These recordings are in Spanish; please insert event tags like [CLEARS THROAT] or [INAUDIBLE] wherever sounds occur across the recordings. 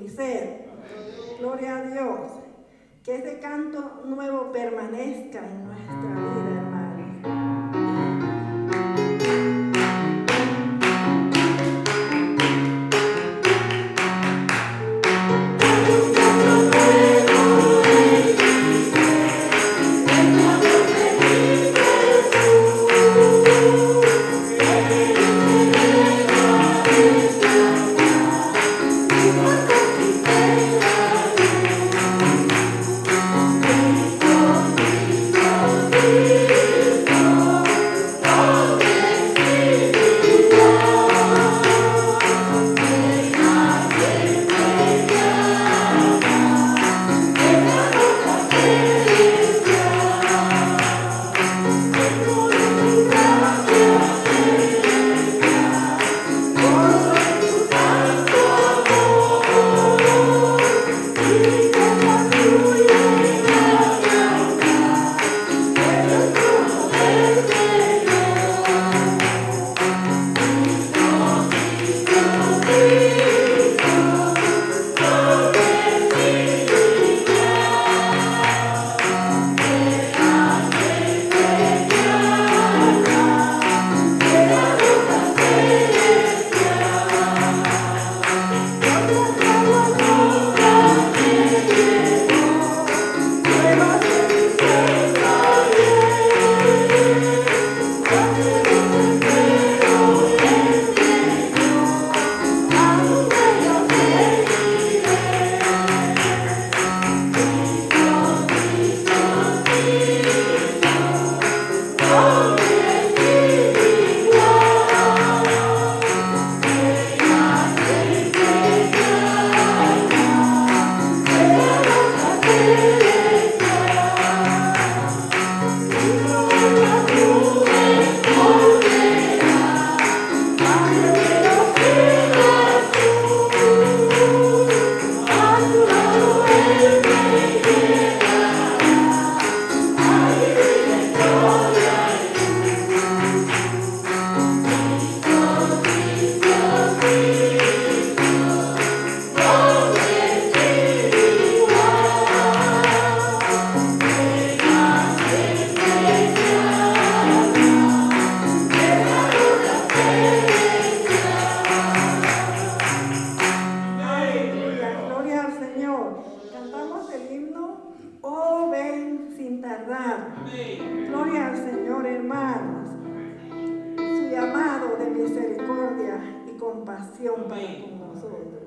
mi ser. Gloria a Dios. Que ese canto nuevo permanezca en nuestra vida. Yung paingin.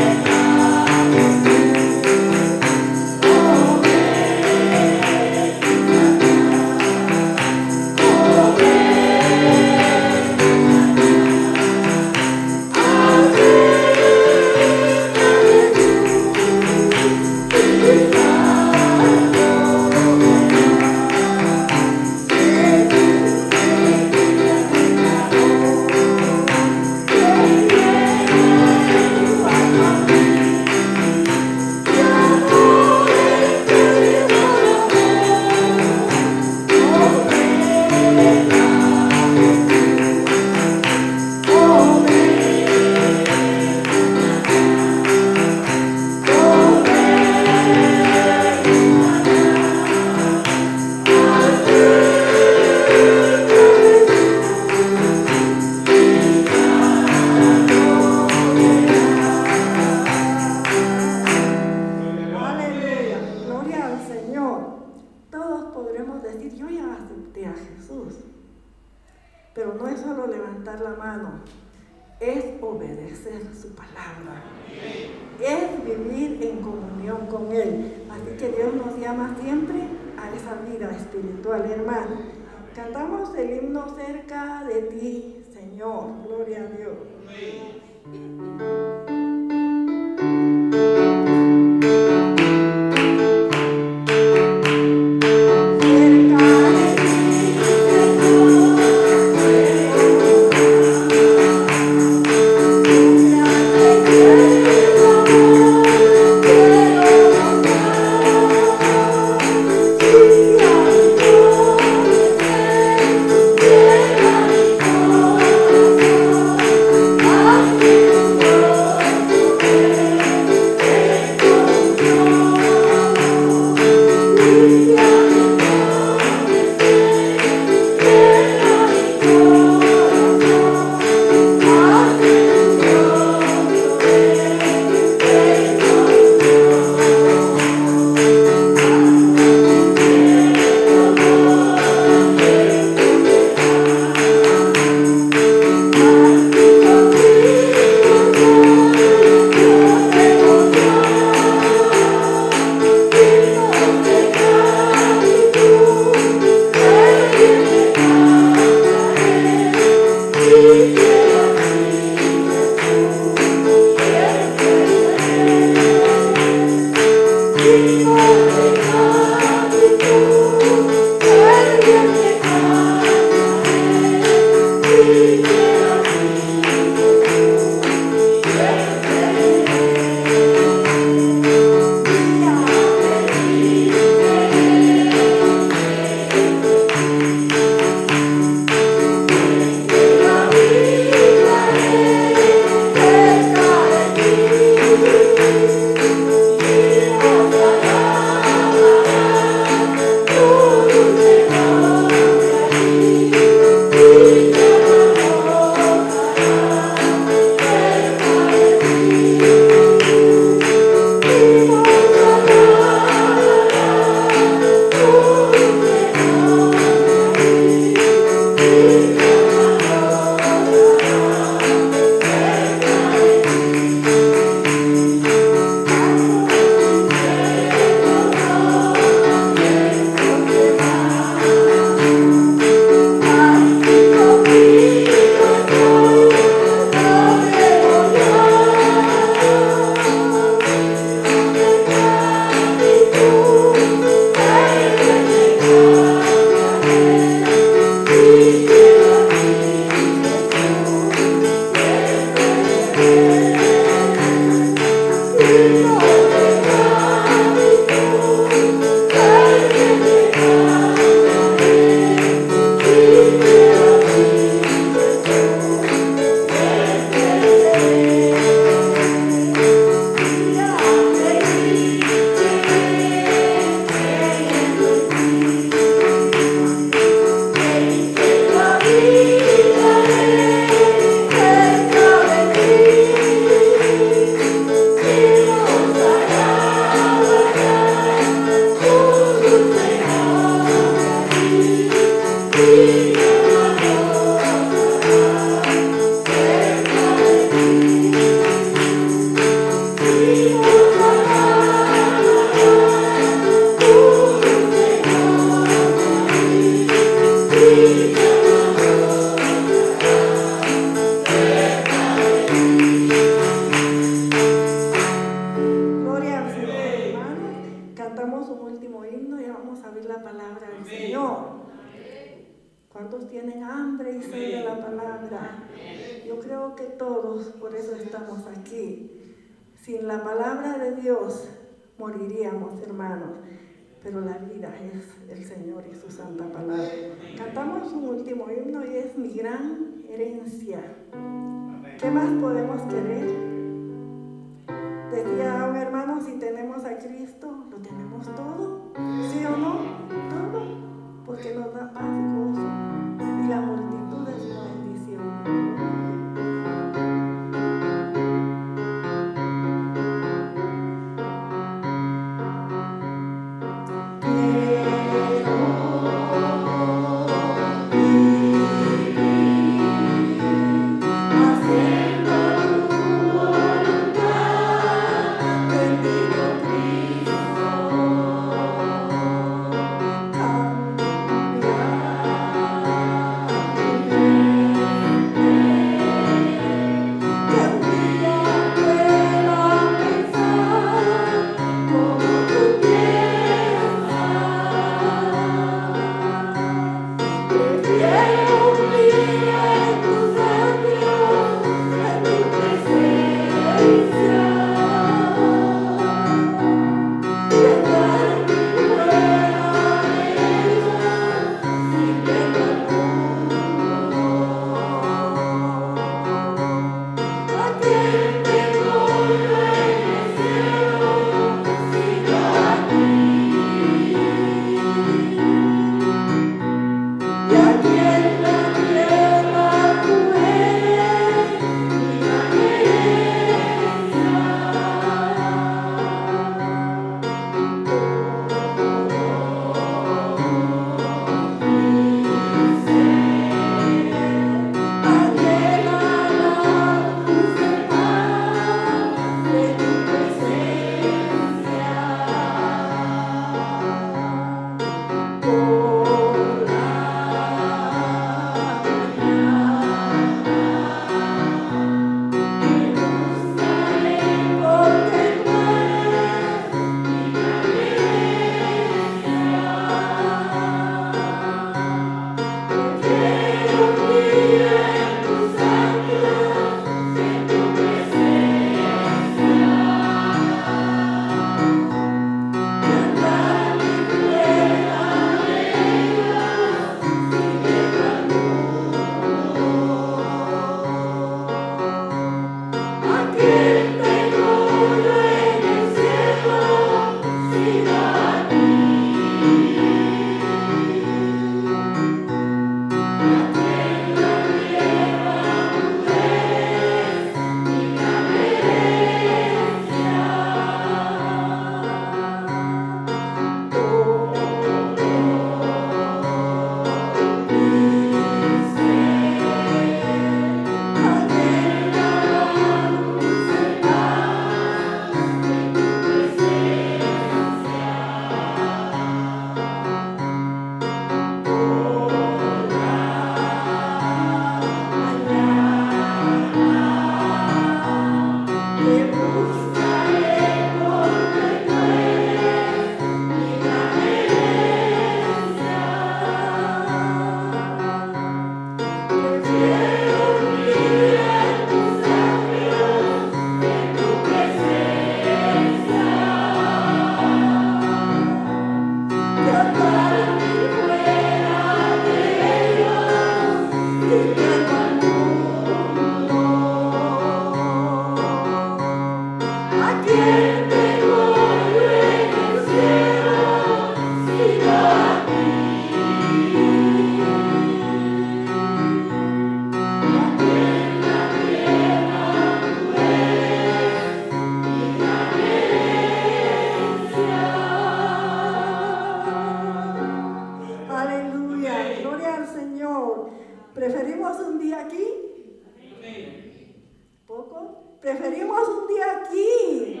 Preferimos un día aquí.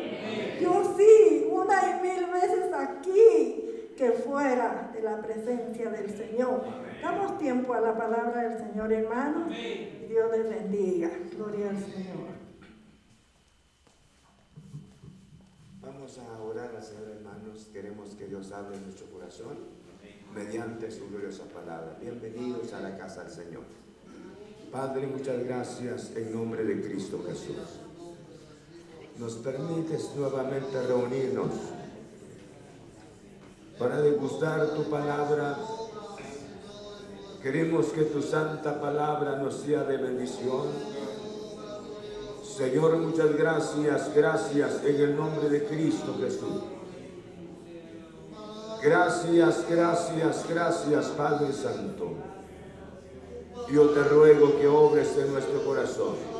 Yo sí, una y mil veces aquí que fuera de la presencia del Señor. Damos tiempo a la palabra del Señor, hermano. Dios les bendiga. Gloria al Señor. Vamos a orar al Señor, hermanos. Queremos que Dios hable en nuestro corazón mediante su gloriosa palabra. Bienvenidos a la casa del Señor. Padre, muchas gracias en nombre de Cristo Jesús. Nos permites nuevamente reunirnos para degustar tu palabra. Queremos que tu santa palabra nos sea de bendición. Señor, muchas gracias, gracias en el nombre de Cristo Jesús. Gracias, gracias, gracias, Padre Santo. Yo te ruego que obres en nuestro corazón.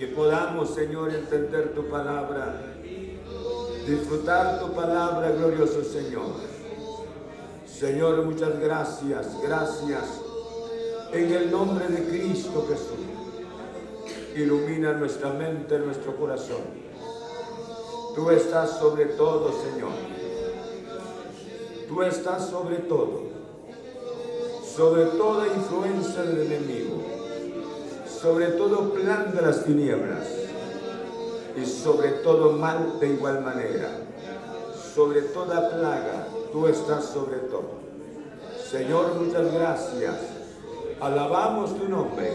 Que podamos, Señor, entender tu palabra. Disfrutar tu palabra, glorioso Señor. Señor, muchas gracias, gracias. En el nombre de Cristo Jesús. Ilumina nuestra mente, nuestro corazón. Tú estás sobre todo, Señor. Tú estás sobre todo sobre toda influencia del enemigo, sobre todo plan de las tinieblas y sobre todo mal de igual manera, sobre toda plaga, tú estás sobre todo. Señor, muchas gracias. Alabamos tu nombre,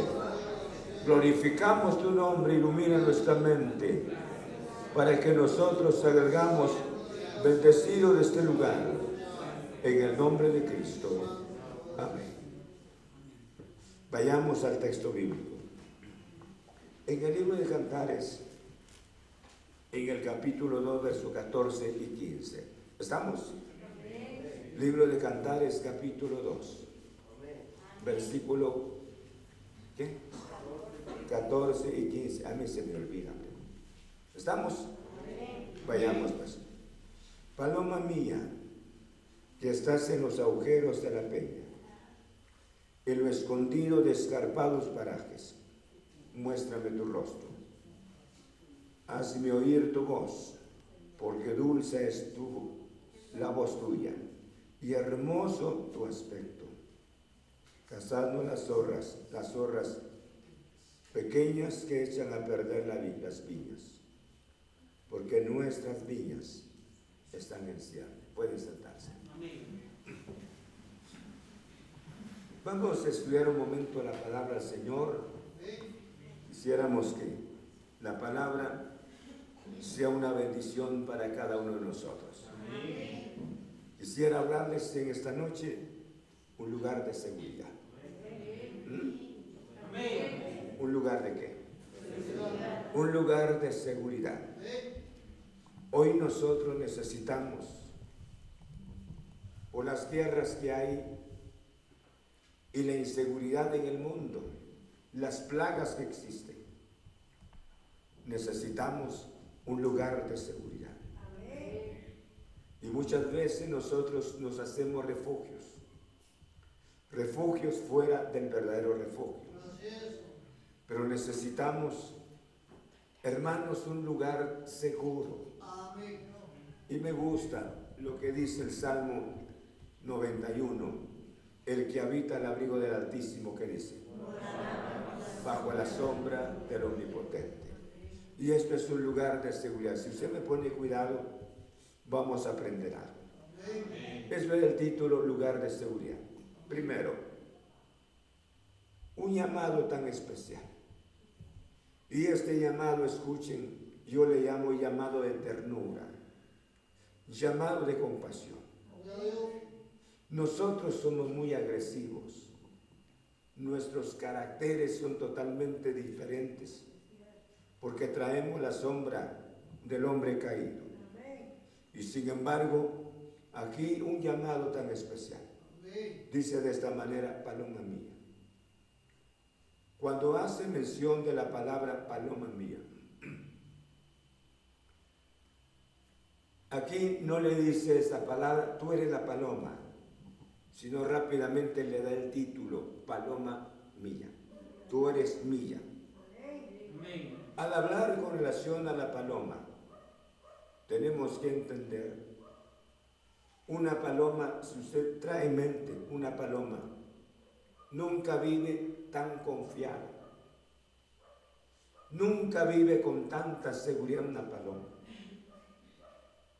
glorificamos tu nombre, ilumina nuestra mente para que nosotros salgamos bendecidos de este lugar. En el nombre de Cristo. Amén. Vayamos al texto bíblico. En el libro de Cantares, en el capítulo 2, versos 14 y 15. ¿Estamos? Libro de Cantares, capítulo 2. Versículo ¿qué? 14 y 15. A mí se me olvida. ¿Estamos? Vayamos pues. Paloma mía, que estás en los agujeros de la peña en lo escondido de escarpados parajes. Muéstrame tu rostro. Hazme oír tu voz, porque dulce es tu, la voz tuya, y hermoso tu aspecto. Cazando las zorras, las zorras pequeñas que echan a perder la, las viñas, porque nuestras viñas están en cierre. Pueden sentarse. Vamos a estudiar un momento la palabra del Señor. Quisiéramos que la palabra sea una bendición para cada uno de nosotros. Quisiera hablarles en esta noche un lugar de seguridad. ¿Mm? ¿Un lugar de qué? Un lugar de seguridad. Hoy nosotros necesitamos, por las tierras que hay y la inseguridad en el mundo, las plagas que existen. Necesitamos un lugar de seguridad. Y muchas veces nosotros nos hacemos refugios, refugios fuera del verdadero refugio. Pero necesitamos, hermanos, un lugar seguro. Y me gusta lo que dice el Salmo 91 el que habita el abrigo del Altísimo, que dice? Bajo la sombra del Omnipotente. Y esto es un lugar de seguridad. Si usted me pone cuidado, vamos a aprender algo. Eso es el título, lugar de seguridad. Primero, un llamado tan especial. Y este llamado, escuchen, yo le llamo llamado de ternura, llamado de compasión. Nosotros somos muy agresivos. Nuestros caracteres son totalmente diferentes porque traemos la sombra del hombre caído. Y sin embargo, aquí un llamado tan especial. Dice de esta manera, paloma mía. Cuando hace mención de la palabra paloma mía, aquí no le dice esa palabra, tú eres la paloma, sino rápidamente le da el título, paloma mía. Tú eres mía. Al hablar con relación a la paloma, tenemos que entender, una paloma, si usted trae en mente una paloma, nunca vive tan confiada, nunca vive con tanta seguridad una paloma.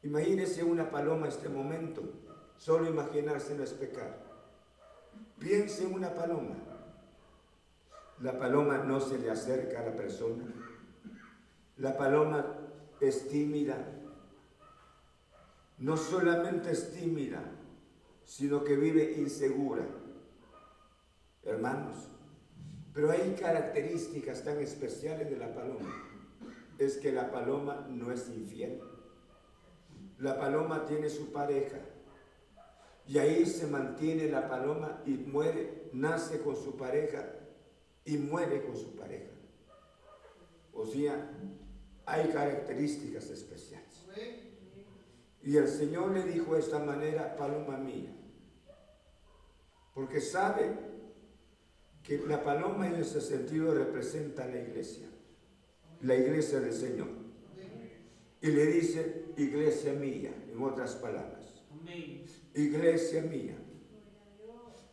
Imagínese una paloma este momento, solo imaginarse no es pecar. Piense en una paloma. La paloma no se le acerca a la persona. La paloma es tímida. No solamente es tímida, sino que vive insegura. Hermanos, pero hay características tan especiales de la paloma. Es que la paloma no es infiel. La paloma tiene su pareja. Y ahí se mantiene la paloma y muere, nace con su pareja y muere con su pareja. O sea, hay características especiales. Y el Señor le dijo de esta manera, paloma mía, porque sabe que la paloma en ese sentido representa la iglesia, la iglesia del Señor. Y le dice, iglesia mía, en otras palabras. Iglesia mía.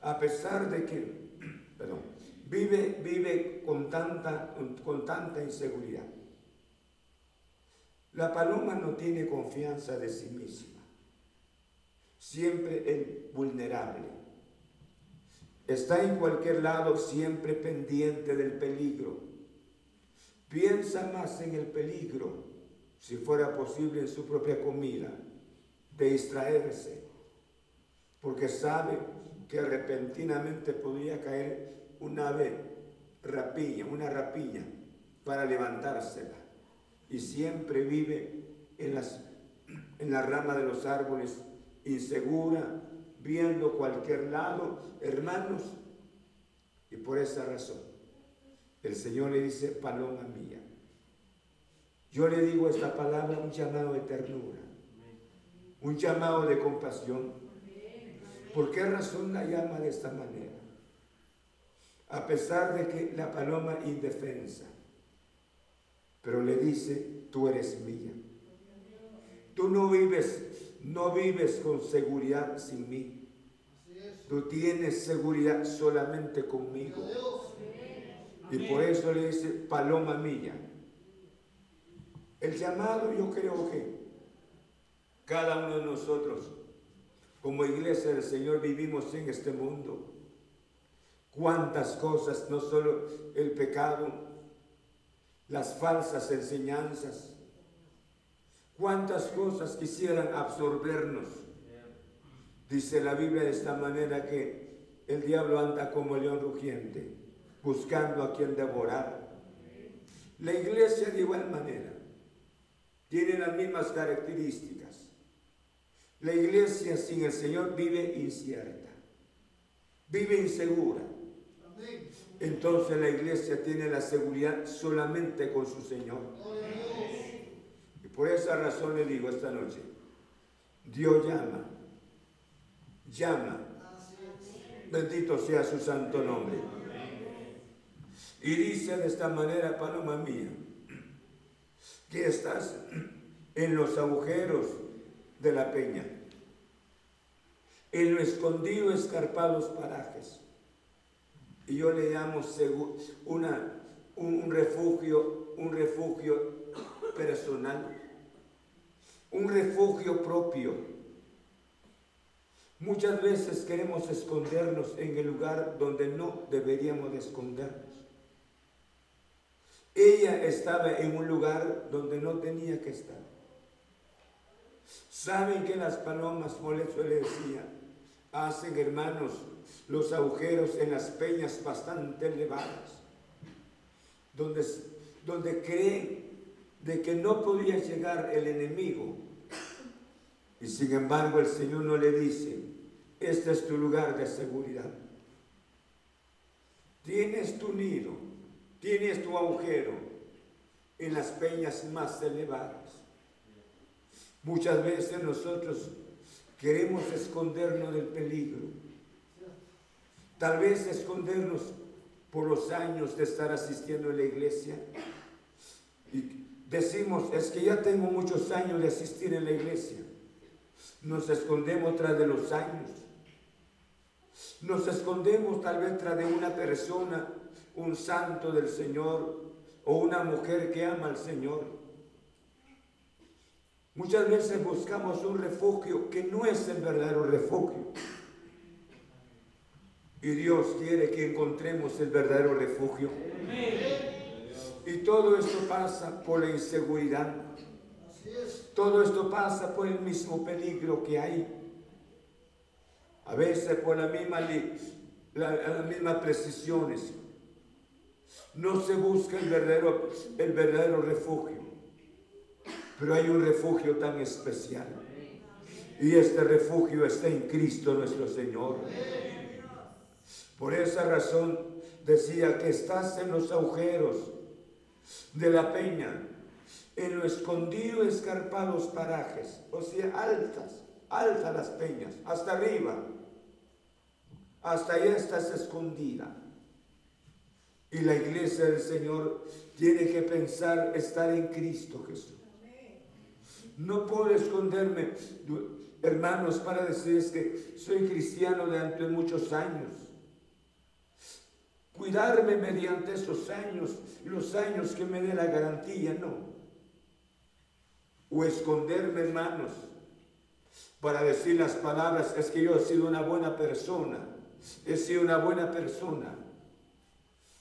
A pesar de que, [CLEARS THROAT] perdón, vive, vive con, tanta, con tanta inseguridad. La paloma no tiene confianza de sí misma. Siempre es vulnerable. Está en cualquier lado siempre pendiente del peligro. Piensa más en el peligro, si fuera posible en su propia comida, de distraerse, porque sabe que repentinamente podría caer una ave rapiña, una rapiña, para levantársela y siempre vive en, las, en la rama de los árboles, insegura, viendo cualquier lado, hermanos. Y por esa razón, el Señor le dice, paloma mía. Yo le digo esta palabra un llamado de ternura, un llamado de compasión. ¿Por qué razón la llama de esta manera? A pesar de que la paloma indefensa, pero le dice, tú eres mía. Tú no vives, no vives con seguridad sin mí. Tú tienes seguridad solamente conmigo. Y por eso le dice, paloma mía. El llamado yo creo que cada uno de nosotros, como iglesia del Señor, vivimos en este mundo. Cuántas cosas, no solo el pecado, las falsas enseñanzas. Cuántas cosas quisieran absorbernos. Dice la Biblia de esta manera que el diablo anda como león rugiente, buscando a quien devorar. La iglesia de igual manera tiene las mismas características. La iglesia sin el Señor vive incierta, vive insegura entonces la iglesia tiene la seguridad solamente con su Señor. Y por esa razón le digo esta noche, Dios llama, llama. Bendito sea su santo nombre. Y dice de esta manera, paloma mía, que estás en los agujeros de la peña, en lo escondido escarpados parajes y yo le llamo una, un, refugio, un refugio personal, un refugio propio. Muchas veces queremos escondernos en el lugar donde no deberíamos de escondernos. Ella estaba en un lugar donde no tenía que estar. Saben que las palomas, eso le decía, hacen hermanos los agujeros en las peñas bastante elevadas, donde, donde creen de que no podía llegar el enemigo. Y sin embargo el Señor no le dice, este es tu lugar de seguridad. Tienes tu nido, tienes tu agujero en las peñas más elevadas. Muchas veces nosotros queremos escondernos del peligro Tal vez escondernos por los años de estar asistiendo a la iglesia. Y decimos, es que ya tengo muchos años de asistir en la iglesia. Nos escondemos tras de los años. Nos escondemos tal vez tras de una persona, un santo del Señor o una mujer que ama al Señor. Muchas veces buscamos un refugio que no es el verdadero refugio. Y Dios quiere que encontremos el verdadero refugio. Y todo esto pasa por la inseguridad. Todo esto pasa por el mismo peligro que hay. A veces por la misma, las mismas precisiones. No se busca el verdadero, el verdadero refugio. Pero hay un refugio tan especial. Y este refugio está en Cristo nuestro Señor. Por esa razón decía que estás en los agujeros de la peña, en los escondido escarpados parajes, o sea, altas, altas las peñas, hasta arriba. Hasta allá estás escondida. Y la iglesia del Señor tiene que pensar estar en Cristo Jesús. No puedo esconderme, hermanos, para decirles que soy cristiano de muchos años. Cuidarme mediante esos años los años que me dé la garantía, no. O esconderme, hermanos, para decir las palabras, es que yo he sido una buena persona, he sido una buena persona.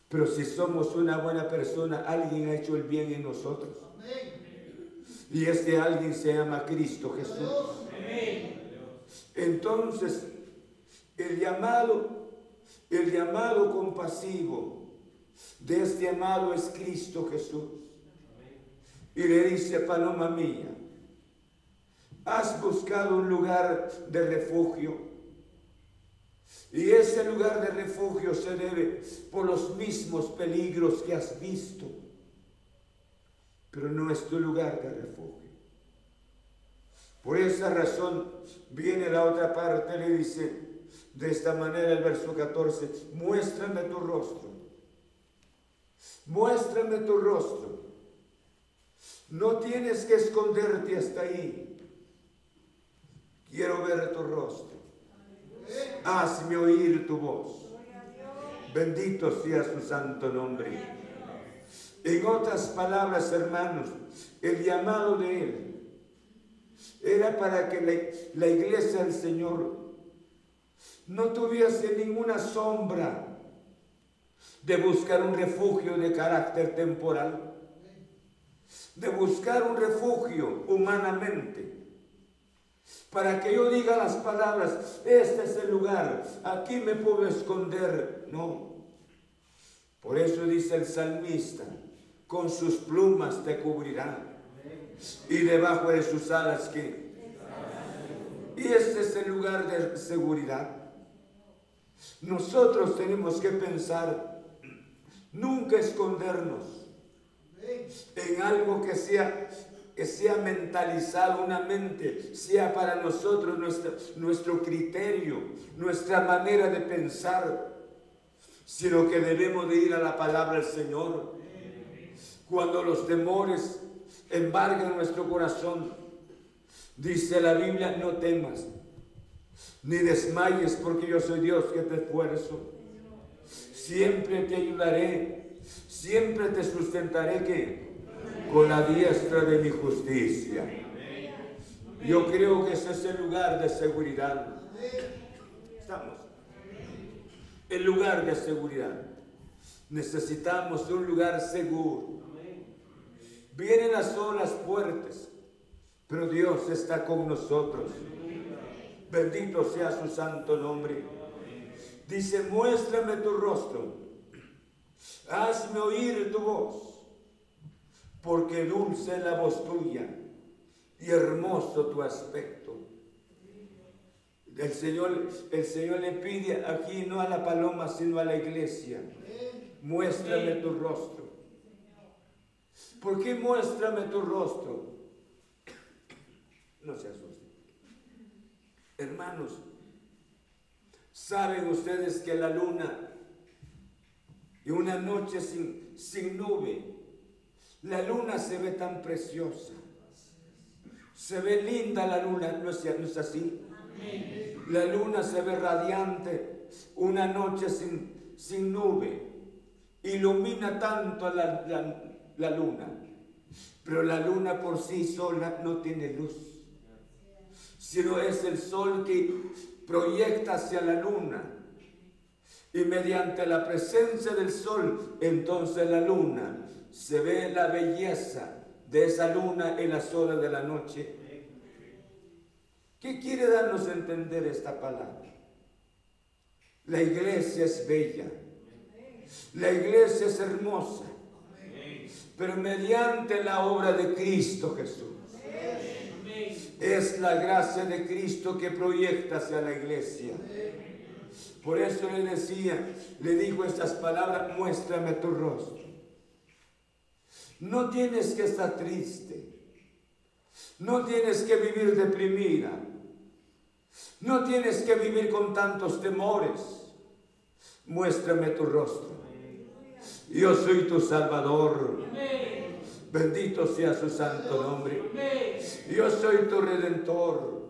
Pero si somos una buena persona, alguien ha hecho el bien en nosotros. Y este alguien se llama Cristo Jesús. Entonces, el llamado, el llamado compasivo de este amado es Cristo Jesús. Y le dice, paloma mía, has buscado un lugar de refugio. Y ese lugar de refugio se debe por los mismos peligros que has visto pero no es tu lugar de refugio. Por esa razón viene la otra parte, le dice de esta manera el verso 14, muéstrame tu rostro, muéstrame tu rostro. No tienes que esconderte hasta ahí. Quiero ver tu rostro. Hazme oír tu voz. Bendito sea su santo nombre. En otras palabras, hermanos, el llamado de Él era para que la, iglesia del Señor no tuviese ninguna sombra de buscar un refugio de carácter temporal, de buscar un refugio humanamente, para que yo diga las palabras, este es el lugar, aquí me puedo esconder. No. Por eso dice el salmista, con sus plumas te cubrirá. Y debajo de sus alas que... Y este es el lugar de seguridad. Nosotros tenemos que pensar, nunca escondernos en algo que sea, que sea mentalizado, una mente, sea para nosotros nuestro, criterio, nuestra manera de pensar, sino que debemos de ir a la palabra del Señor cuando los temores embargan nuestro corazón. Dice la Biblia, no temas, ni desmayes, porque yo soy Dios que te esfuerzo. Siempre te ayudaré, siempre te sustentaré que con la diestra de mi justicia. Yo creo que ese es el lugar de seguridad. Estamos. El lugar de seguridad. Necesitamos un lugar seguro. Vienen las olas fuertes, pero Dios está con nosotros. Bendito sea su santo nombre. Dice, muéstrame tu rostro, hazme oír tu voz, porque dulce la voz tuya y hermoso tu aspecto. El Señor, el Señor le pide aquí no a la paloma, sino a la iglesia, muéstrame tu rostro. ¿Por qué muéstrame tu rostro? No se asusten. Hermanos, Saben ustedes que la luna y una noche sin, sin nube, la luna se ve tan preciosa. Se ve linda la luna, ¿no es, no es así? La luna se ve radiante, una noche sin, sin nube. Ilumina tanto la, la, la luna. Pero la luna por sí sola no tiene luz, sino es el sol que proyecta hacia la luna. Y mediante la presencia del sol, entonces la luna, se ve la belleza de esa luna en las horas de la noche. ¿Qué quiere darnos a entender esta palabra? La iglesia es bella. La iglesia es hermosa pero mediante la obra de Cristo Jesús. Es la gracia de Cristo que proyecta hacia la iglesia. Por eso le decía, le dijo estas palabras, muéstrame tu rostro. No tienes que estar triste. No tienes que vivir deprimida. No tienes que vivir con tantos temores. Muéstrame tu rostro. Yo soy tu Salvador. Bendito sea su santo nombre. Yo soy tu Redentor.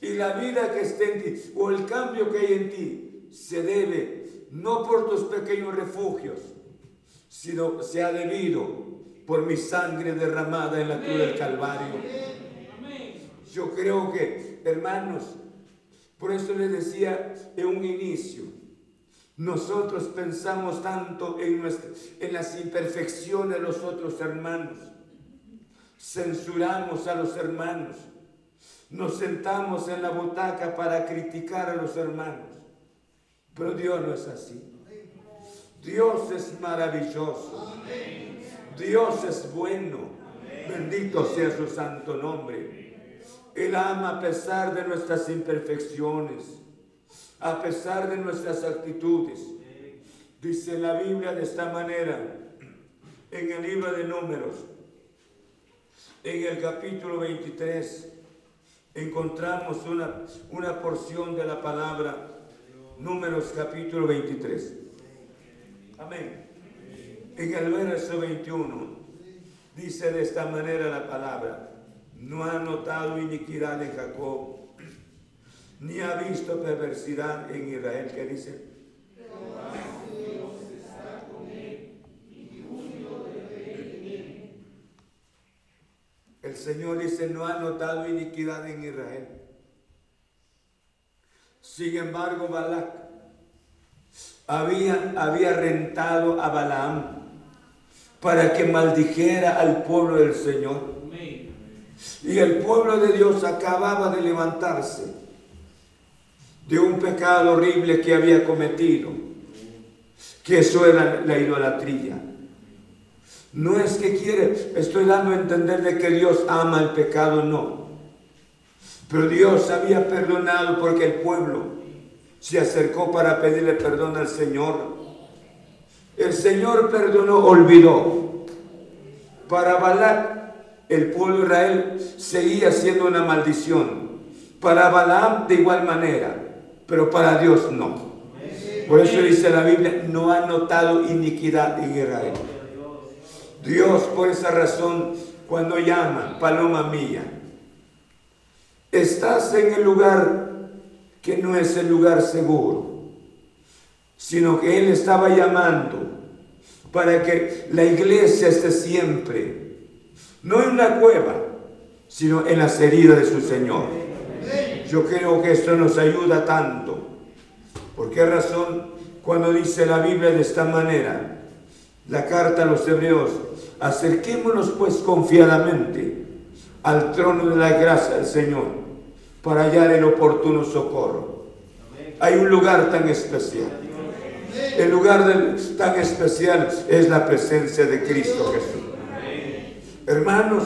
Y la vida que esté en ti, o el cambio que hay en ti, se debe no por tus pequeños refugios, sino se ha debido por mi sangre derramada en la cruz del Calvario. Yo creo que, hermanos, por eso les decía en un inicio, nosotros pensamos tanto en, las imperfecciones de los otros hermanos. Censuramos a los hermanos. Nos sentamos en la butaca para criticar a los hermanos. Pero Dios no es así. Dios es maravilloso. Dios es bueno. Bendito sea su santo nombre. Él ama a pesar de nuestras imperfecciones a pesar de nuestras actitudes. Dice la Biblia de esta manera, en el libro de números, en el capítulo 23, encontramos una, una porción de la palabra, números capítulo 23. Amén. En el verso 21 dice de esta manera la palabra, no ha notado iniquidad en Jacob ni ha visto perversidad en Israel. ¿Qué dice? El Señor dice, no ha notado iniquidad en Israel. Sin embargo, Balac había, había rentado a Balaam para que maldijera al pueblo del Señor. Y el pueblo de Dios acababa de levantarse de un pecado horrible que había cometido, que eso era la idolatría. No es que quiere, estoy dando a entender de que Dios ama el pecado, no. Pero Dios había perdonado porque el pueblo se acercó para pedirle perdón al Señor. El Señor perdonó, olvidó. Para Balac, el pueblo de Israel seguía siendo una maldición. Para Balaam, de igual manera pero para Dios no. Por eso dice la Biblia, no ha notado iniquidad en Israel. Dios por esa razón, cuando llama, paloma mía, estás en el lugar que no es el lugar seguro, sino que Él estaba llamando para que la iglesia esté siempre, no en una cueva, sino en las heridas de su Señor. Yo creo que esto nos ayuda tanto. ¿Por qué razón? Cuando dice la Biblia de esta manera, la carta a los hebreos, acerquémonos pues confiadamente al trono de la gracia del Señor para hallar el oportuno socorro. Hay un lugar tan especial. El lugar tan especial es la presencia de Cristo Jesús. Hermanos,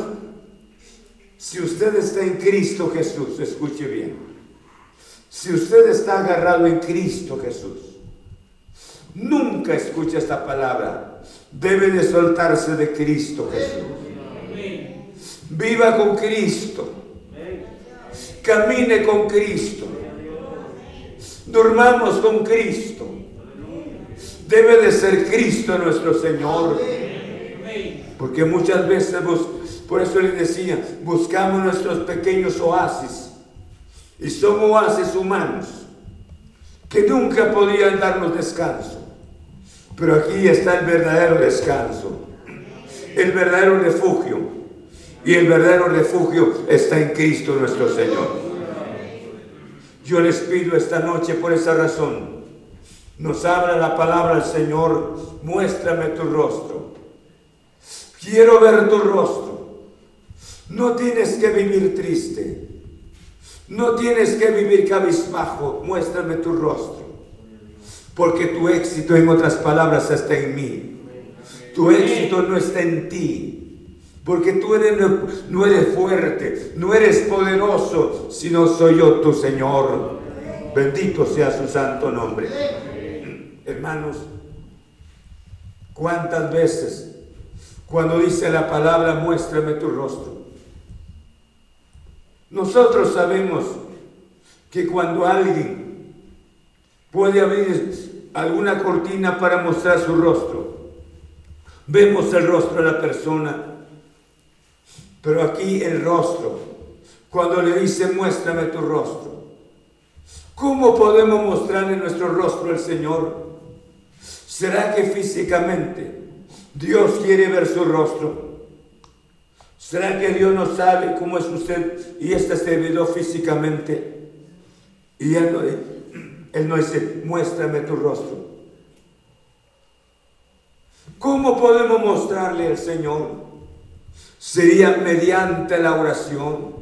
si usted está en Cristo Jesús, escuche bien. Si usted está agarrado en Cristo Jesús, nunca escuche esta palabra. Debe de soltarse de Cristo Jesús. Viva con Cristo. Camine con Cristo. Durmamos con Cristo. Debe de ser Cristo nuestro Señor. Porque muchas veces, por eso les decía, buscamos nuestros pequeños oasis. Y son oasis humanos que nunca podían darnos descanso. Pero aquí está el verdadero descanso, el verdadero refugio. Y el verdadero refugio está en Cristo nuestro Señor. Yo les pido esta noche por esa razón, nos abra la palabra al Señor, muéstrame tu rostro. Quiero ver tu rostro. No tienes que vivir triste. No tienes que vivir cabizbajo. Muéstrame tu rostro. Porque tu éxito, en otras palabras, está en mí. Tu éxito no está en ti. Porque tú eres, no eres fuerte, no eres poderoso, sino soy yo tu Señor. Bendito sea su santo nombre. Hermanos, ¿cuántas veces cuando dice la palabra muéstrame tu rostro? Nosotros sabemos que cuando alguien puede abrir alguna cortina para mostrar su rostro, vemos el rostro de la persona, pero aquí el rostro, cuando le dice muéstrame tu rostro, ¿cómo podemos mostrarle nuestro rostro al Señor? ¿Será que físicamente Dios quiere ver su rostro? ¿Será que Dios no sabe cómo es usted y este se físicamente? Y él no, él no dice, muéstrame tu rostro. ¿Cómo podemos mostrarle al Señor? Sería mediante la oración.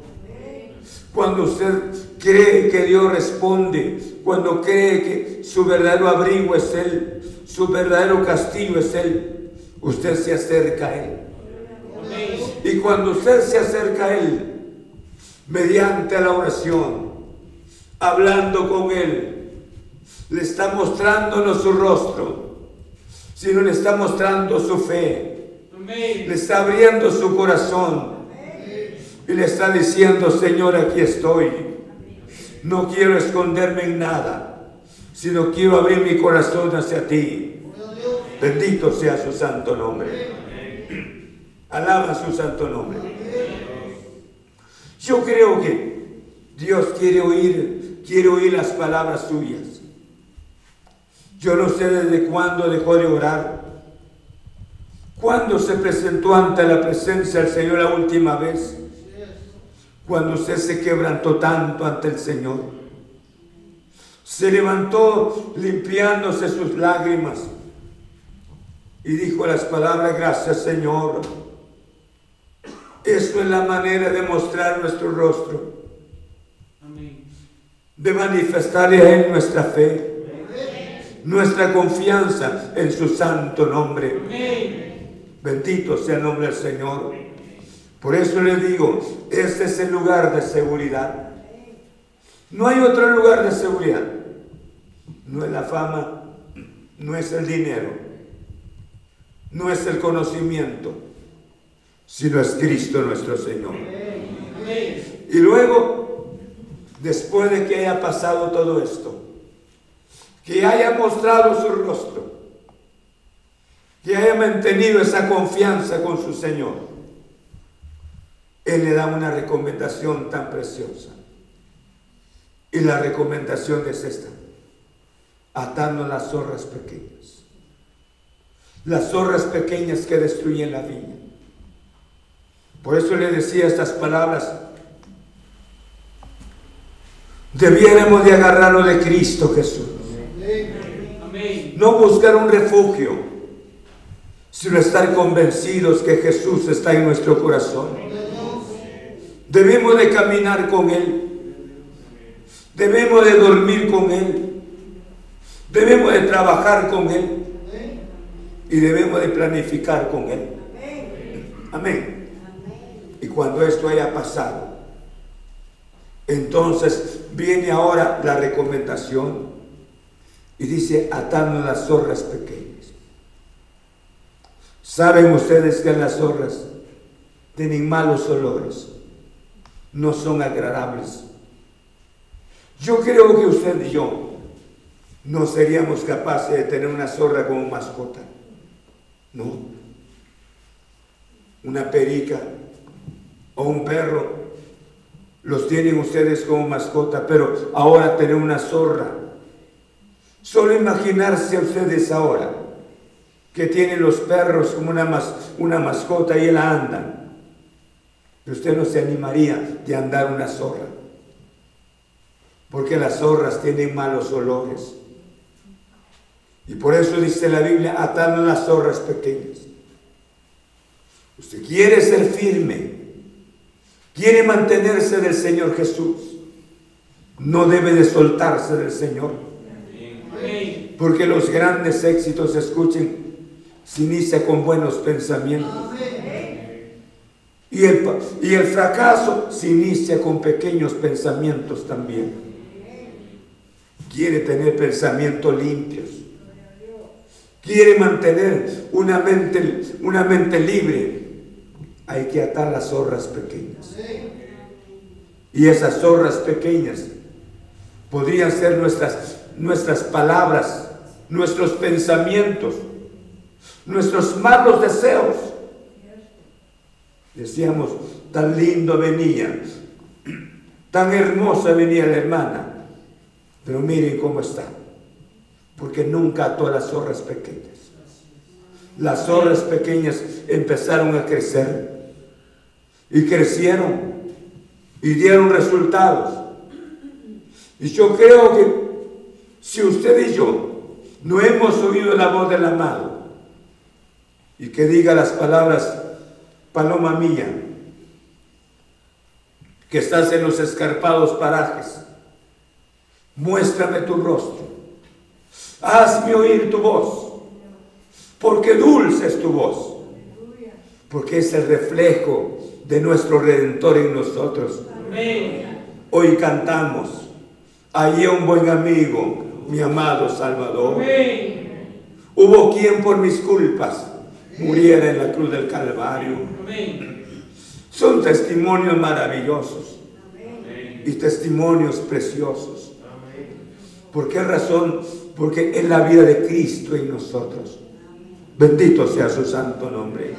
Cuando usted cree que Dios responde, cuando cree que su verdadero abrigo es Él, su verdadero castigo es Él. Usted se acerca a Él. Y cuando usted se acerca a Él, mediante la oración, hablando con Él, le está mostrándonos su rostro, sino le está mostrando su fe, le está abriendo su corazón y le está diciendo, Señor, aquí estoy. No quiero esconderme en nada sino quiero abrir mi corazón hacia ti. Bendito sea su santo nombre. Alaba su santo nombre. Yo creo que Dios quiere oír, quiere oír las palabras suyas. Yo no sé desde cuándo dejó de orar. ¿Cuándo se presentó ante la presencia del Señor la última vez? Cuando usted se quebrantó tanto ante el Señor se levantó limpiándose sus lágrimas y dijo las palabras, gracias Señor. Eso es la manera de mostrar nuestro rostro, de manifestarle a Él nuestra fe, nuestra confianza en su santo nombre. Bendito sea el nombre del Señor. Por eso le digo, este es el lugar de seguridad. No hay otro lugar de seguridad no es la fama, no es el dinero, no es el conocimiento, sino es Cristo nuestro Señor. Y luego, después de que haya pasado todo esto, que haya mostrado su rostro, que haya mantenido esa confianza con su Señor, Él le da una recomendación tan preciosa. Y la recomendación es esta atando las zorras pequeñas. Las zorras pequeñas que destruyen la viña. Por eso le decía estas palabras. Debiéramos de agarrarlo de Cristo Jesús. No buscar un refugio, sino estar convencidos que Jesús está en nuestro corazón. Debemos de caminar con Él. Debemos de dormir con Él. Debemos de trabajar con Él y debemos de planificar con Él. Amén. Cuando esto haya pasado, entonces viene ahora la recomendación y dice atando las zorras pequeñas. Saben ustedes que las zorras tienen malos olores, no son agradables. Yo creo que usted y yo no seríamos capaces de tener una zorra como mascota. No. Una perica o un perro los tienen ustedes como mascota, pero ahora tener una zorra. Solo imaginarse a ustedes ahora que tienen los perros como una, una mascota y la andan. usted no se animaría de andar una zorra. Porque las zorras tienen malos olores. Y por eso dice la Biblia, atando las zorras pequeñas. Usted quiere ser firme, quiere mantenerse del Señor Jesús, no debe de soltarse del Señor. Porque los grandes éxitos, escuchen, se inicia con buenos pensamientos. Y el, y el fracaso se inicia con pequeños pensamientos también. Quiere tener pensamientos limpios quiere mantener una mente, una mente libre, hay que atar las zorras pequeñas. Y esas zorras pequeñas podrían ser nuestras, nuestras palabras, nuestros pensamientos, nuestros malos deseos. Decíamos, tan lindo venía, tan hermosa venía la hermana, pero miren cómo está porque nunca ató las zorras pequeñas. Las zorras pequeñas empezaron a crecer y crecieron y dieron resultados. Y yo creo que si usted y yo no hemos oído la voz del amado y que diga las palabras, paloma mía, que estás en los escarpados parajes, muéstrame tu rostro Hazme oír tu voz, porque dulce es tu voz, porque es el reflejo de nuestro Redentor en nosotros. Hoy cantamos, allí un buen amigo, mi amado Salvador. Hubo quien por mis culpas muriera en la cruz del Calvario. Son testimonios maravillosos y testimonios preciosos. ¿Por qué razón? porque es la vida de Cristo en nosotros. Bendito sea su santo nombre.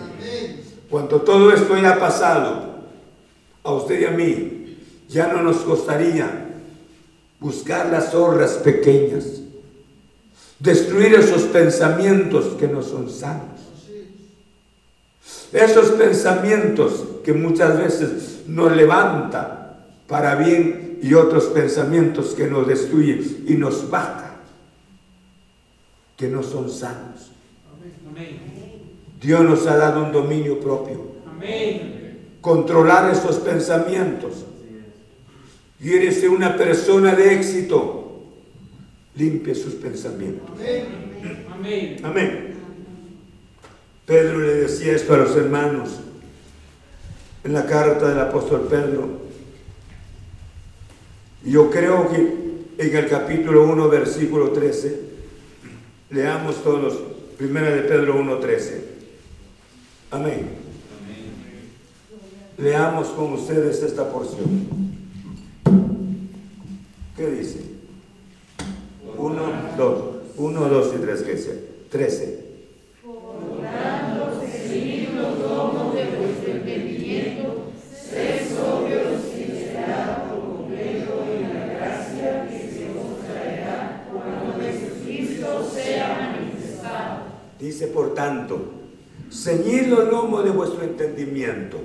Cuando todo esto haya pasado, a usted y a mí, ya no nos costaría buscar las zorras pequeñas, destruir esos pensamientos que no son sanos. Esos pensamientos que muchas veces nos levantan para bien y otros pensamientos que nos destruyen y nos bajan que no son sanos. Dios nos ha dado un dominio propio. Controlar esos pensamientos. Quiere una persona de éxito. Limpie sus pensamientos. Amén. Amén. Pedro le decía esto a los hermanos en la carta del apóstol Pedro. Yo creo que en el capítulo 1, versículo 13, Leamos todos, primera de Pedro 1.13. Amén. Leamos con ustedes esta porción. ¿Qué dice? Uno, dos, uno, dos y tres, ¿qué dice? Trece. Dice, por tanto, ceñid los lomos de vuestro entendimiento.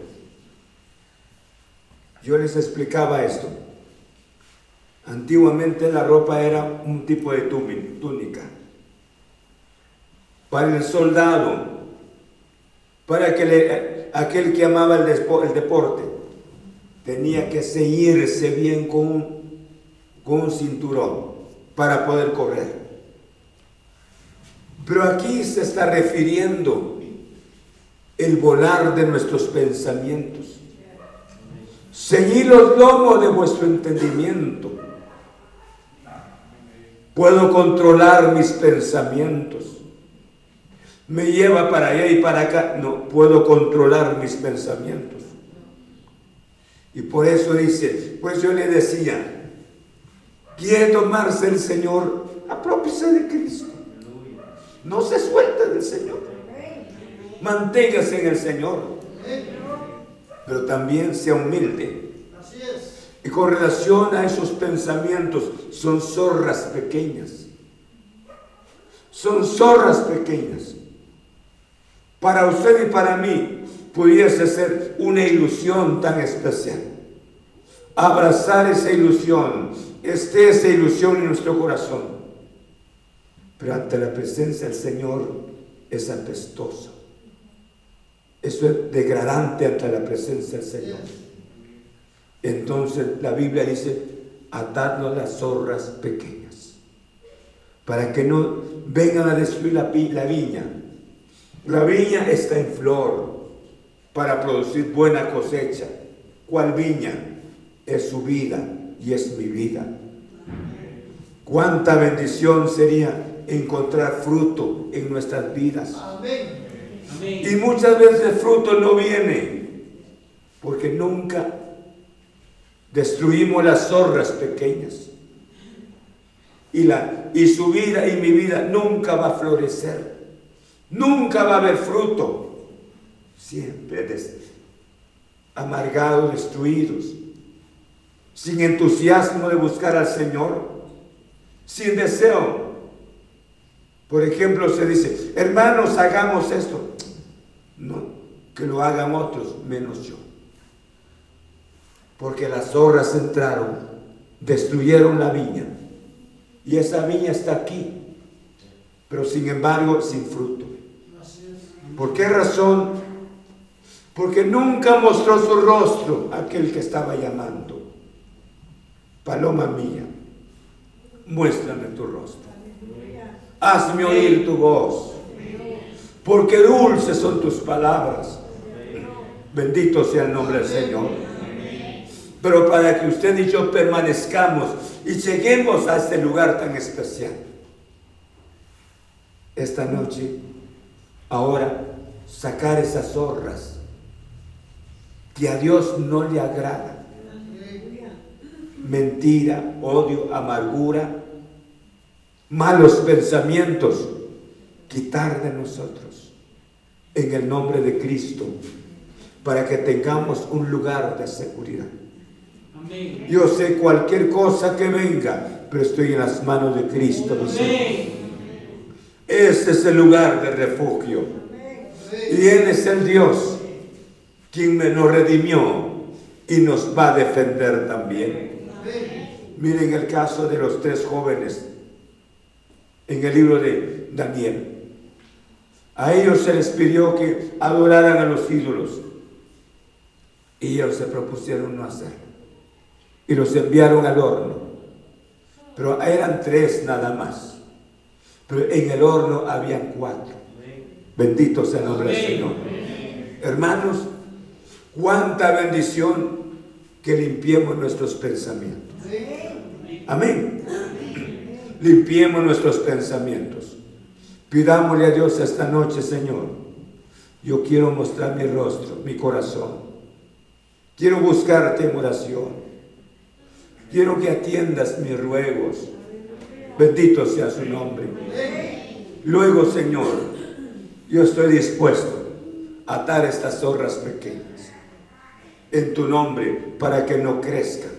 Yo les explicaba esto. Antiguamente la ropa era un tipo de túnica. Para el soldado, para aquel que amaba el, deporte, tenía que ceñirse bien con un cinturón para poder correr. Pero aquí se está refiriendo el volar de nuestros pensamientos. Seguid los lomos de vuestro entendimiento. Puedo controlar mis pensamientos. Me lleva para allá y para acá. No, puedo controlar mis pensamientos. Y por eso dice, pues yo le decía, quiere tomarse el Señor apropiese de Cristo. No se suelte del Señor. Manténgase en el Señor. Pero también sea humilde. Y con relación a esos pensamientos, son zorras pequeñas. Son zorras pequeñas. Para usted y para mí pudiese ser una ilusión tan especial. Abrazar esa ilusión, esté esa ilusión en nuestro corazón. Pero ante la presencia del Señor es apestoso. Eso es degradante ante la presencia del Señor. Entonces la Biblia dice, atadnos las zorras pequeñas, para que no vengan a destruir la, viña. La viña está en flor para producir buena cosecha. ¿Cuál viña? Es su vida y es mi vida. Cuánta bendición sería encontrar fruto en nuestras vidas. Y muchas veces fruto no viene porque nunca destruimos las zorras pequeñas. Y, la, y su vida y mi vida nunca va a florecer. Nunca va a haber fruto. Siempre amargados, destruidos. Sin entusiasmo de buscar al Señor. Sin deseo por ejemplo, se dice, hermanos, hagamos esto. No, que lo hagan otros, menos yo. Porque las zorras entraron, destruyeron la viña. Y esa viña está aquí, pero sin embargo sin fruto. ¿Por qué razón? Porque nunca mostró su rostro aquel que estaba llamando. Paloma mía, muéstrame tu rostro hazme oír tu voz, porque dulces son tus palabras. Bendito sea el nombre del Señor. Pero para que usted y yo permanezcamos y lleguemos a este lugar tan especial, esta noche, ahora, sacar esas zorras que a Dios no le agrada. Mentira, odio, amargura, malos pensamientos, quitar de nosotros en el nombre de Cristo para que tengamos un lugar de seguridad. Yo sé cualquier cosa que venga, pero estoy en las manos de Cristo. Ese es el lugar de refugio. Y Él es el Dios quien me nos redimió y nos va a defender también. Miren el caso de los tres jóvenes en el libro de Daniel. A ellos se les pidió que adoraran a los ídolos y ellos se propusieron no hacerlo y los enviaron al horno. Pero eran tres nada más. Pero en el horno habían cuatro. Bendito sea el nombre del Señor. Hermanos, cuánta bendición que limpiemos nuestros pensamientos. Amén limpiemos nuestros pensamientos. Pidámosle a Dios esta noche, Señor. Yo quiero mostrar mi rostro, mi corazón. Quiero buscarte en oración. Quiero que atiendas mis ruegos. Bendito sea su nombre. Luego, Señor, yo estoy dispuesto a atar estas zorras pequeñas en tu nombre para que no crezcan.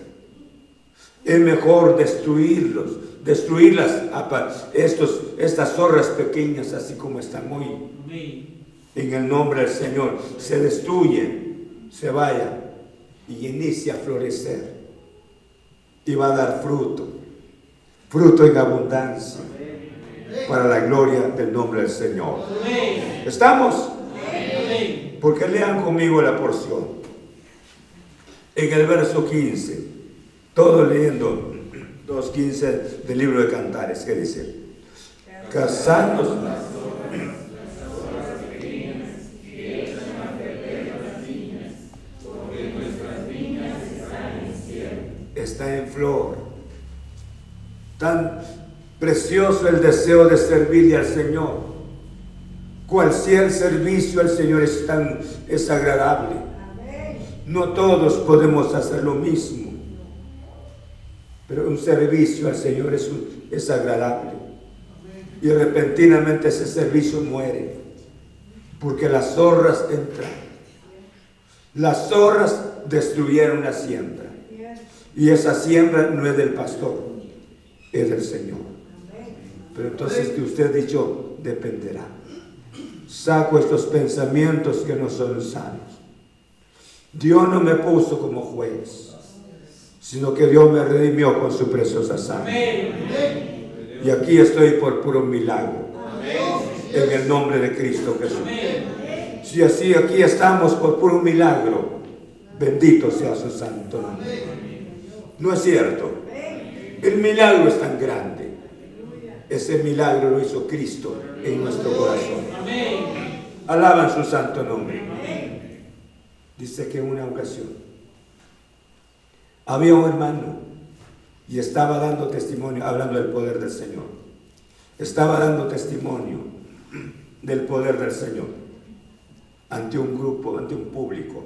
Es mejor destruirlos destruirlas, estos, estas zorras pequeñas, así como están hoy. En el nombre del Señor, se destruyen, se vayan y inicia a florecer. Y va a dar fruto, fruto en abundancia, para la gloria del nombre del Señor. ¿Estamos? Porque lean conmigo la porción. En el verso 15, todo leyendo 2.15 del libro de Cantares, que dice, casarnos. Está en flor. Tan precioso el deseo de servirle al Señor. Cual sea el servicio al Señor es tan es agradable. No todos podemos hacer lo mismo. Pero un servicio al Señor es, es agradable. Y repentinamente ese servicio muere. Porque las zorras entran. Las zorras destruyeron la siembra. Y esa siembra no es del pastor, es del Señor. Pero entonces que usted dicho, dependerá. Saco estos pensamientos que no son sanos. Dios no me puso como juez, sino que Dios me redimió con su preciosa sangre. Y aquí estoy por puro milagro. En el nombre de Cristo Jesús. Si así aquí estamos por puro milagro, bendito sea su santo nombre. No es cierto. El milagro es tan grande. Ese milagro lo hizo Cristo en nuestro corazón. Alaban su santo nombre. Dice que en una ocasión había un hermano y estaba dando testimonio, hablando del poder del Señor. Estaba dando testimonio del poder del Señor ante un grupo, ante un público.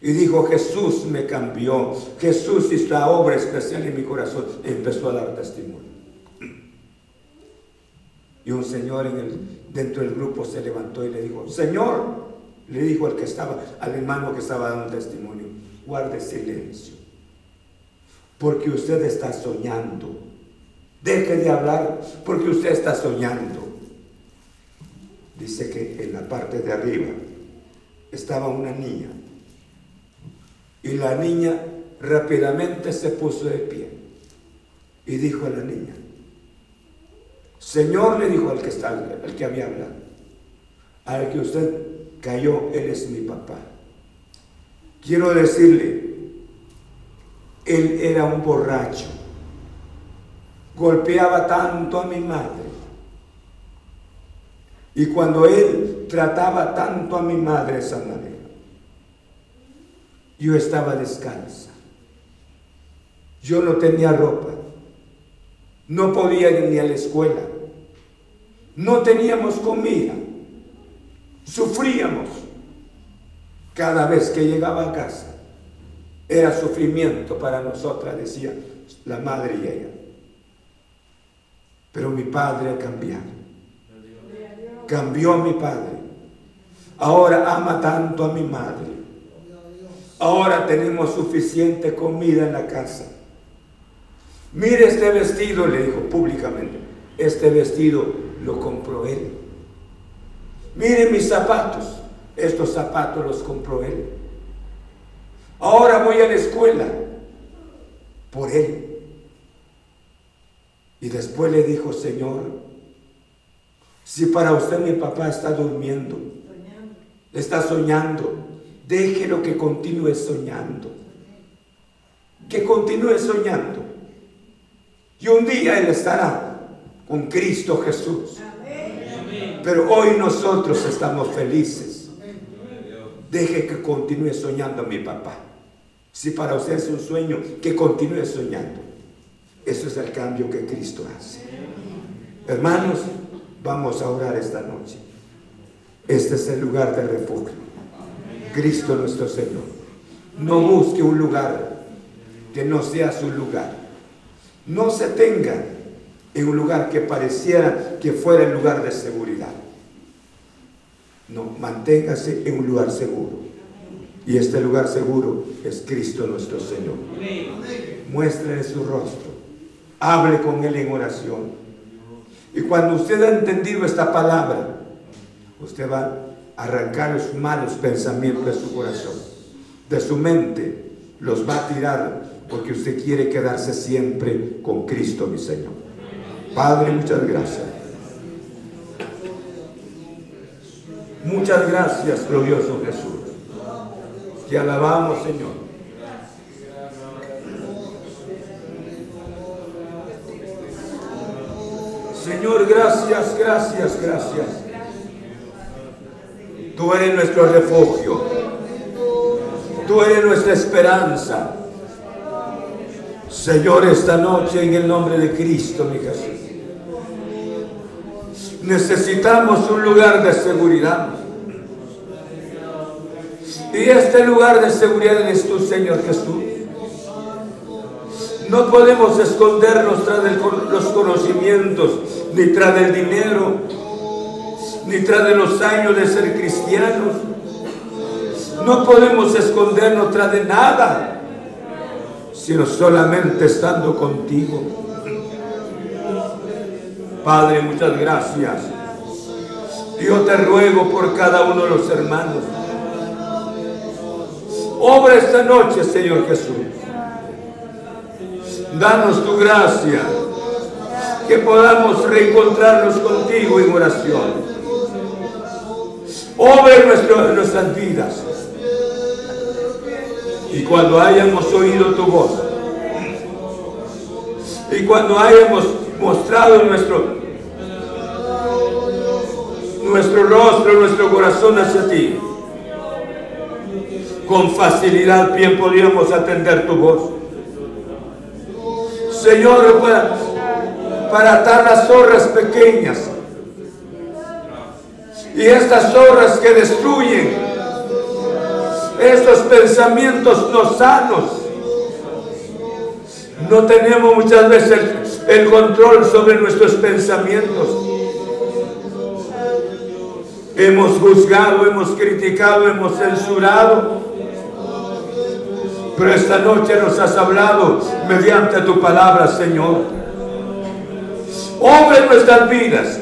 Y dijo, Jesús me cambió, Jesús hizo la obra especial en mi corazón. empezó a dar testimonio. Y un señor dentro del grupo se levantó y le dijo, Señor, le dijo al que estaba, al hermano que estaba dando testimonio, guarde silencio, porque usted está soñando. Deje de hablar porque usted está soñando. Dice que en la parte de arriba estaba una niña y la niña rápidamente se puso de pie y dijo a la niña, Señor le dijo al que, está, al que había hablado, al que usted cayó, él es mi papá. Quiero decirle, él era un borracho, golpeaba tanto a mi madre. Y cuando él trataba tanto a mi madre esa manera, yo estaba descalza. Yo no tenía ropa. No podía ir ni a la escuela. No teníamos comida. Sufríamos cada vez que llegaba a casa. Era sufrimiento para nosotras, decía la madre y ella. Pero mi padre ha cambiado. Cambió mi padre. Ahora ama tanto a mi madre. Ahora tenemos suficiente comida en la casa. Mire este vestido, le dijo públicamente. Este vestido lo compró él. Mire mis zapatos. Estos zapatos los compró él. Ahora voy a la escuela por él. Y después le dijo, Señor, si para usted mi papá está durmiendo, está soñando, déjelo que continúe soñando. Que continúe soñando. Y un día él estará con Cristo Jesús. Pero hoy nosotros estamos felices. Deje que continúe soñando mi papá. Si para usted es un sueño, que continúe soñando. Eso es el cambio que Cristo hace. Hermanos, vamos a orar esta noche. Este es el lugar de refugio. Cristo nuestro Señor. No busque un lugar que no sea su lugar. No se tenga en un lugar que pareciera que fuera el lugar de seguridad. No, manténgase en un lugar seguro. Y este lugar seguro es Cristo nuestro Señor. Muéstrele su rostro. Hable con Él en oración. Y cuando usted ha entendido esta palabra, usted va a arrancar los malos pensamientos de su corazón, de su mente. Los va a tirar porque usted quiere quedarse siempre con Cristo, mi Señor. Padre, muchas gracias. Muchas gracias, glorioso Jesús. Te alabamos, Señor. Señor, gracias, gracias, gracias. Tú eres nuestro refugio. Tú eres nuestra esperanza. Señor, esta noche en el nombre de Cristo, mi Jesús. Necesitamos un lugar de seguridad. Y este lugar de seguridad es tú, Señor Jesús. No podemos escondernos tras los conocimientos, ni tras del dinero, ni tras los años de ser cristianos. No podemos escondernos tras de nada, sino solamente estando contigo. Padre, muchas gracias. Yo te ruego por cada uno de los hermanos. Obra esta noche, Señor Jesús. Danos tu gracia, que podamos reencontrarnos contigo en oración. Obra en nuestras vidas. Y cuando hayamos oído tu voz, y cuando hayamos mostrado nuestro, nuestro rostro, nuestro corazón hacia ti, con facilidad bien podríamos atender tu voz. Señor, para, para atar las zorras pequeñas y estas zorras que destruyen estos pensamientos no sanos. No tenemos muchas veces el control sobre nuestros pensamientos. Hemos juzgado, hemos criticado, hemos censurado. Pero esta noche nos has hablado mediante tu palabra, Señor. Obra en nuestras vidas